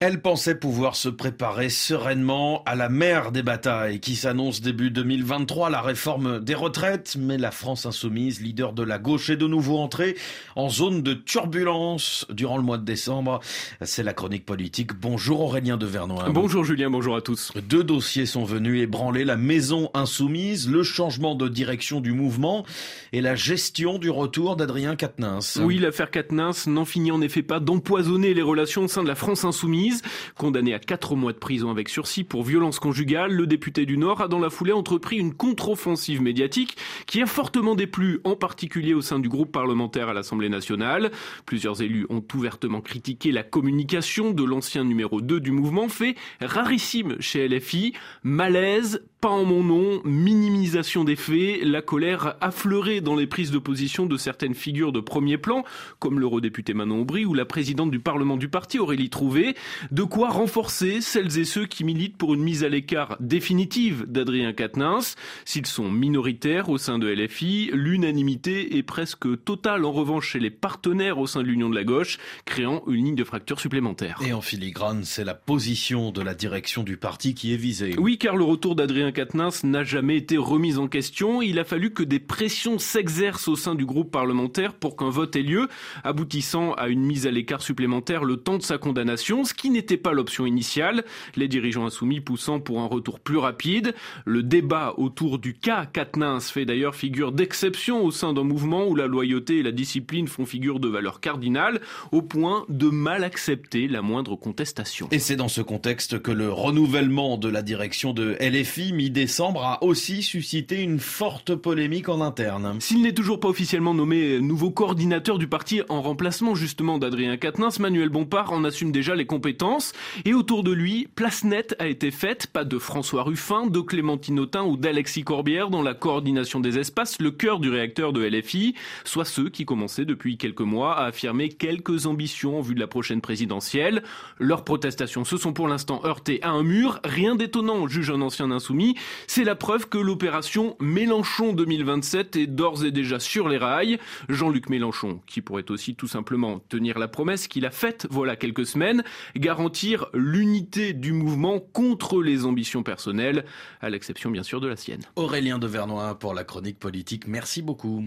Elle pensait pouvoir se préparer sereinement à la mer des batailles qui s'annonce début 2023, la réforme des retraites, mais la France insoumise, leader de la gauche, est de nouveau entrée en zone de turbulence durant le mois de décembre. C'est la chronique politique. Bonjour Aurélien de Vernois. Bonjour Julien, bonjour à tous. Deux dossiers sont venus ébranler la maison insoumise, le changement de direction du mouvement et la gestion du retour d'Adrien Quatennens. Oui, l'affaire Quatennens n'en finit en effet pas d'empoisonner les relations au sein de la France insoumise. Condamné à 4 mois de prison avec sursis pour violence conjugale, le député du Nord a dans la foulée entrepris une contre-offensive médiatique qui a fortement déplu, en particulier au sein du groupe parlementaire à l'Assemblée nationale. Plusieurs élus ont ouvertement critiqué la communication de l'ancien numéro 2 du mouvement, fait rarissime chez LFI. Malaise, pas en mon nom, minimisation des faits, la colère affleurée dans les prises de position de certaines figures de premier plan, comme l'eurodéputé Manon Aubry ou la présidente du Parlement du parti Aurélie Trouvé. De quoi renforcer celles et ceux qui militent pour une mise à l'écart définitive d'Adrien Quatennens. S'ils sont minoritaires au sein de LFI, l'unanimité est presque totale en revanche chez les partenaires au sein de l'Union de la gauche, créant une ligne de fracture supplémentaire. Et en filigrane, c'est la position de la direction du parti qui est visée. Oui, car le retour d'Adrien Quatennens n'a jamais été remis en question. Il a fallu que des pressions s'exercent au sein du groupe parlementaire pour qu'un vote ait lieu, aboutissant à une mise à l'écart supplémentaire le temps de sa condamnation, ce qui n'était pas l'option initiale, les dirigeants insoumis poussant pour un retour plus rapide. Le débat autour du cas Quatennens fait d'ailleurs figure d'exception au sein d'un mouvement où la loyauté et la discipline font figure de valeur cardinale, au point de mal accepter la moindre contestation. Et c'est dans ce contexte que le renouvellement de la direction de LFI mi-décembre a aussi suscité une forte polémique en interne. S'il n'est toujours pas officiellement nommé nouveau coordinateur du parti en remplacement justement d'Adrien Quatennens, Manuel Bompard en assume déjà les Et autour de lui, place nette a été faite, pas de François Ruffin, de Clémentine Autain ou d'Alexis Corbière dans la coordination des espaces, le cœur du réacteur de LFI, soit ceux qui commençaient depuis quelques mois à affirmer quelques ambitions en vue de la prochaine présidentielle. Leurs protestations se sont pour l'instant heurtées à un mur, rien d'étonnant, juge un ancien insoumis, c'est la preuve que l'opération Mélenchon 2027 est d'ores et déjà sur les rails. Jean-Luc Mélenchon, qui pourrait aussi tout simplement tenir la promesse qu'il a faite voilà quelques semaines, garantir l'unité du mouvement contre les ambitions personnelles, à l'exception bien sûr de la sienne. Aurélien de Vernois pour la chronique politique, merci beaucoup.